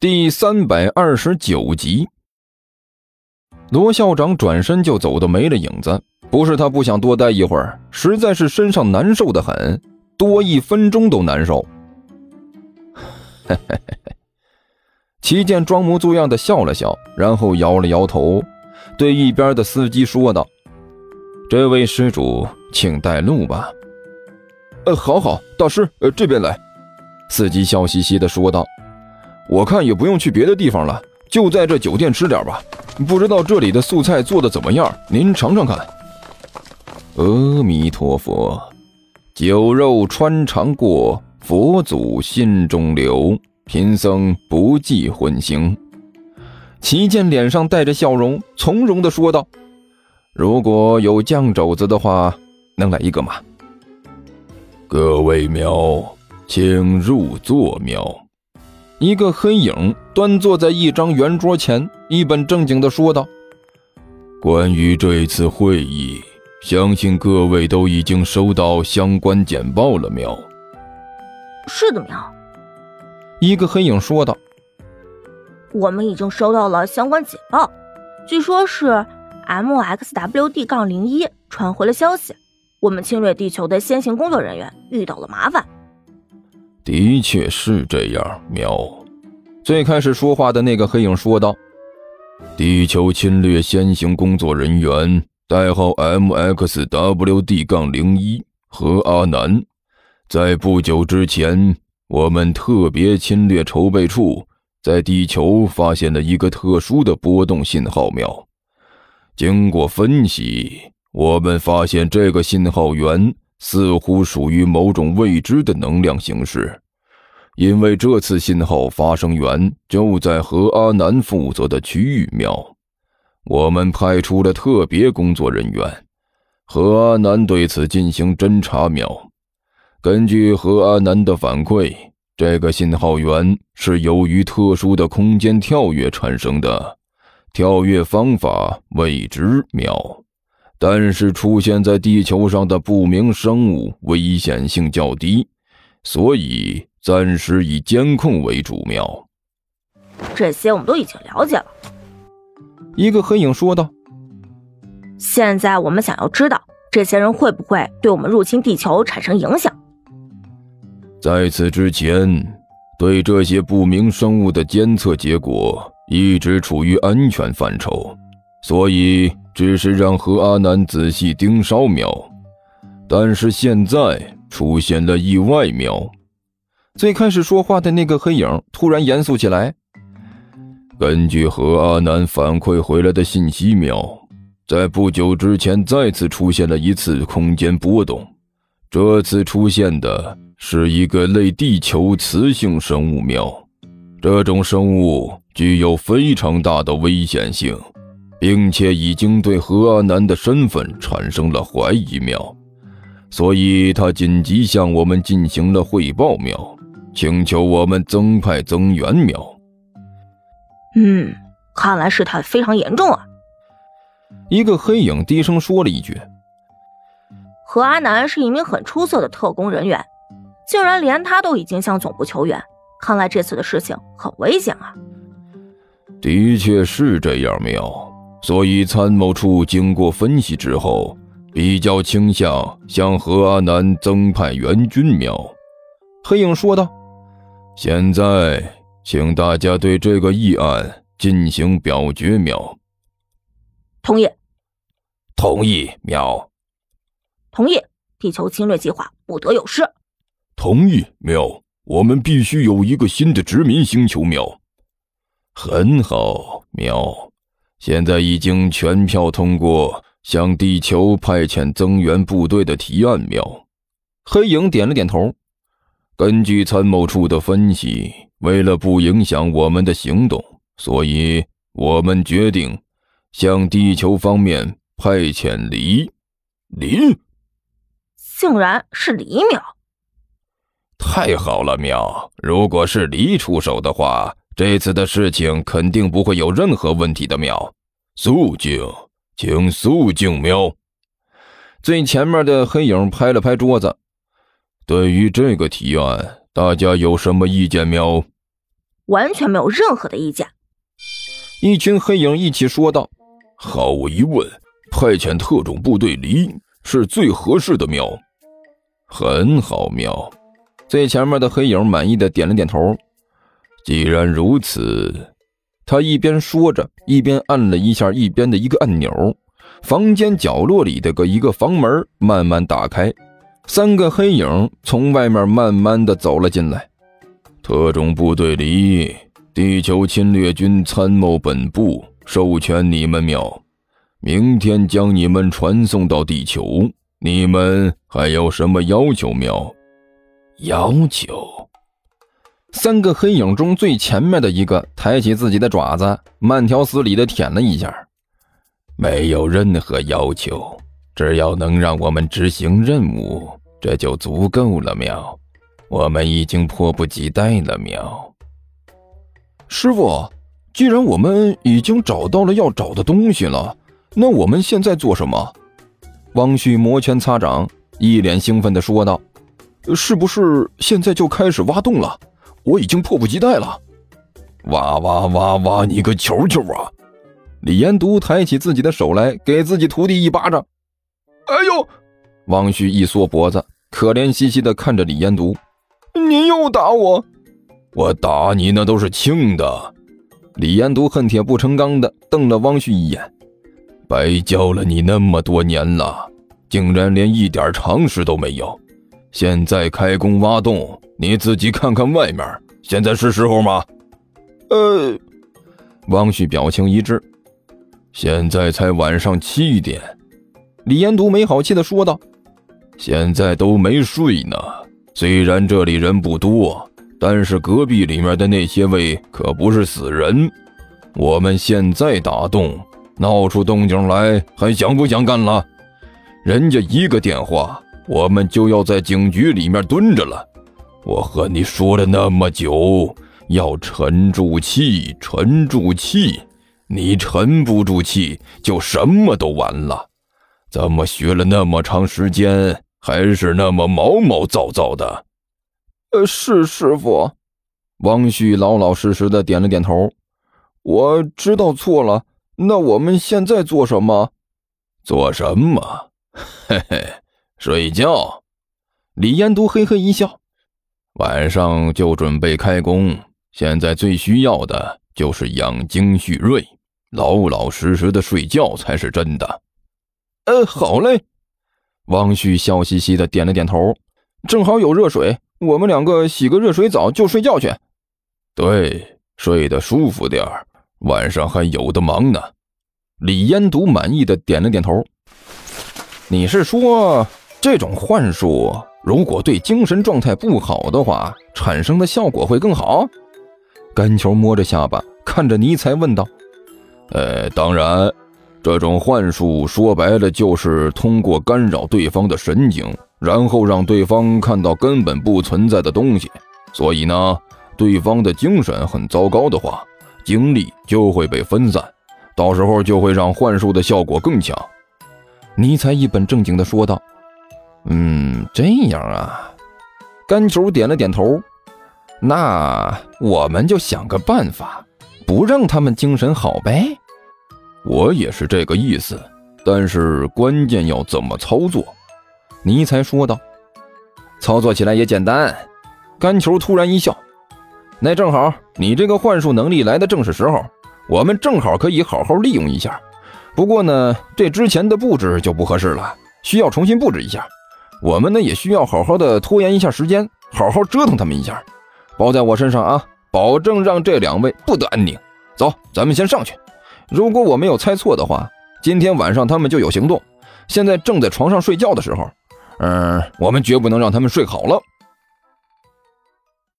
第三百二十九集。罗校长转身就走的没了影子，不是他不想多待一会儿，实在是身上难受的很，多一分钟都难受。齐健装模作样的笑了笑，然后摇了摇头，对一边的司机说道：“这位施主，请带路吧。”“呃，好好，大师，呃，这边来。”司机笑嘻嘻的说道：“我看也不用去别的地方了。”就在这酒店吃点吧，不知道这里的素菜做的怎么样？您尝尝看。阿弥陀佛，酒肉穿肠过，佛祖心中留。贫僧不计荤腥。齐健脸上带着笑容，从容的说道：“如果有酱肘子的话，能来一个吗？”各位庙，请入座庙。一个黑影端坐在一张圆桌前，一本正经的说道：“关于这次会议，相信各位都已经收到相关简报了。”喵。是的，喵。一个黑影说道：“我们已经收到了相关简报，据说是 MXWD 杠零一传回了消息，我们侵略地球的先行工作人员遇到了麻烦。”的确是这样，喵。最开始说话的那个黑影说道：“地球侵略先行工作人员，代号 MXWD 杠零一何阿南，在不久之前，我们特别侵略筹备处在地球发现了一个特殊的波动信号苗。经过分析，我们发现这个信号源。”似乎属于某种未知的能量形式，因为这次信号发生源就在何阿南负责的区域庙，我们派出了特别工作人员，何阿南对此进行侦查庙。根据何阿南的反馈，这个信号源是由于特殊的空间跳跃产生的，跳跃方法未知妙。但是出现在地球上的不明生物危险性较低，所以暂时以监控为主。妙，这些我们都已经了解了。一个黑影说道：“现在我们想要知道这些人会不会对我们入侵地球产生影响。在此之前，对这些不明生物的监测结果一直处于安全范畴，所以。”只是让何阿南仔细盯梢瞄，但是现在出现了意外苗。最开始说话的那个黑影突然严肃起来。根据何阿南反馈回来的信息，苗在不久之前再次出现了一次空间波动，这次出现的是一个类地球雌性生物苗，这种生物具有非常大的危险性。并且已经对何阿南的身份产生了怀疑，苗，所以他紧急向我们进行了汇报，苗，请求我们增派增援，苗。嗯，看来事态非常严重啊！一个黑影低声说了一句：“何阿南是一名很出色的特工人员，竟然连他都已经向总部求援，看来这次的事情很危险啊！”的确是这样，苗。所以，参谋处经过分析之后，比较倾向向何阿南增派援军。苗，黑影说道：“现在，请大家对这个议案进行表决。”秒，同意。同意。秒，同意。地球侵略计划不得有失。同意。秒，我们必须有一个新的殖民星球。秒，很好。秒。现在已经全票通过向地球派遣增援部队的提案。秒，黑影点了点头。根据参谋处的分析，为了不影响我们的行动，所以我们决定向地球方面派遣黎。黎，竟然是黎淼！太好了，苗！如果是黎出手的话。这次的事情肯定不会有任何问题的。喵，肃静，请肃静。喵，最前面的黑影拍了拍桌子。对于这个提案，大家有什么意见？没有，完全没有任何的意见。一群黑影一起说道：“毫无疑问，派遣特种部队离是最合适的喵。很好，喵。”最前面的黑影满意的点了点头。既然如此，他一边说着，一边按了一下一边的一个按钮，房间角落里的个一个房门慢慢打开，三个黑影从外面慢慢的走了进来。特种部队里，地球侵略军参谋本部授权你们喵，明天将你们传送到地球。你们还有什么要求喵？要求，三个黑影中最前面的一个抬起自己的爪子，慢条斯理的舔了一下。没有任何要求，只要能让我们执行任务，这就足够了。喵，我们已经迫不及待了。喵，师傅，既然我们已经找到了要找的东西了，那我们现在做什么？汪旭摩拳擦掌，一脸兴奋的说道。是不是现在就开始挖洞了？我已经迫不及待了！挖挖挖挖，你个球球啊！李延独抬起自己的手来，给自己徒弟一巴掌。哎呦！汪旭一缩脖子，可怜兮兮的看着李延独：“您又打我！我打你那都是轻的。”李延独恨铁不成钢的瞪了汪旭一眼：“白教了你那么多年了，竟然连一点常识都没有！”现在开工挖洞，你自己看看外面，现在是时候吗？呃，汪旭表情一致。现在才晚上七点，李延独没好气的说道：“现在都没睡呢。虽然这里人不多，但是隔壁里面的那些位可不是死人。我们现在打洞，闹出动静来，还想不想干了？人家一个电话。”我们就要在警局里面蹲着了。我和你说了那么久，要沉住气，沉住气。你沉不住气，就什么都完了。怎么学了那么长时间，还是那么毛毛躁躁的？呃，是师傅。汪旭老老实实的点了点头。我知道错了。那我们现在做什么？做什么？嘿嘿。睡觉，李延都嘿嘿一笑。晚上就准备开工。现在最需要的就是养精蓄锐，老老实实的睡觉才是真的。呃，好嘞。汪旭笑嘻嘻的点了点头。正好有热水，我们两个洗个热水澡就睡觉去。对，睡得舒服点儿，晚上还有的忙呢。李延都满意的点了点头。你是说？这种幻术如果对精神状态不好的话，产生的效果会更好。甘球摸着下巴，看着尼才问道：“呃，当然，这种幻术说白了就是通过干扰对方的神经，然后让对方看到根本不存在的东西。所以呢，对方的精神很糟糕的话，精力就会被分散，到时候就会让幻术的效果更强。”尼才一本正经地说道。嗯，这样啊，干球点了点头。那我们就想个办法，不让他们精神好呗。我也是这个意思，但是关键要怎么操作？尼才说道。操作起来也简单。干球突然一笑，那正好，你这个幻术能力来的正是时候，我们正好可以好好利用一下。不过呢，这之前的布置就不合适了，需要重新布置一下。我们呢也需要好好的拖延一下时间，好好折腾他们一下，包在我身上啊，保证让这两位不得安宁。走，咱们先上去。如果我没有猜错的话，今天晚上他们就有行动。现在正在床上睡觉的时候，嗯，我们绝不能让他们睡好了。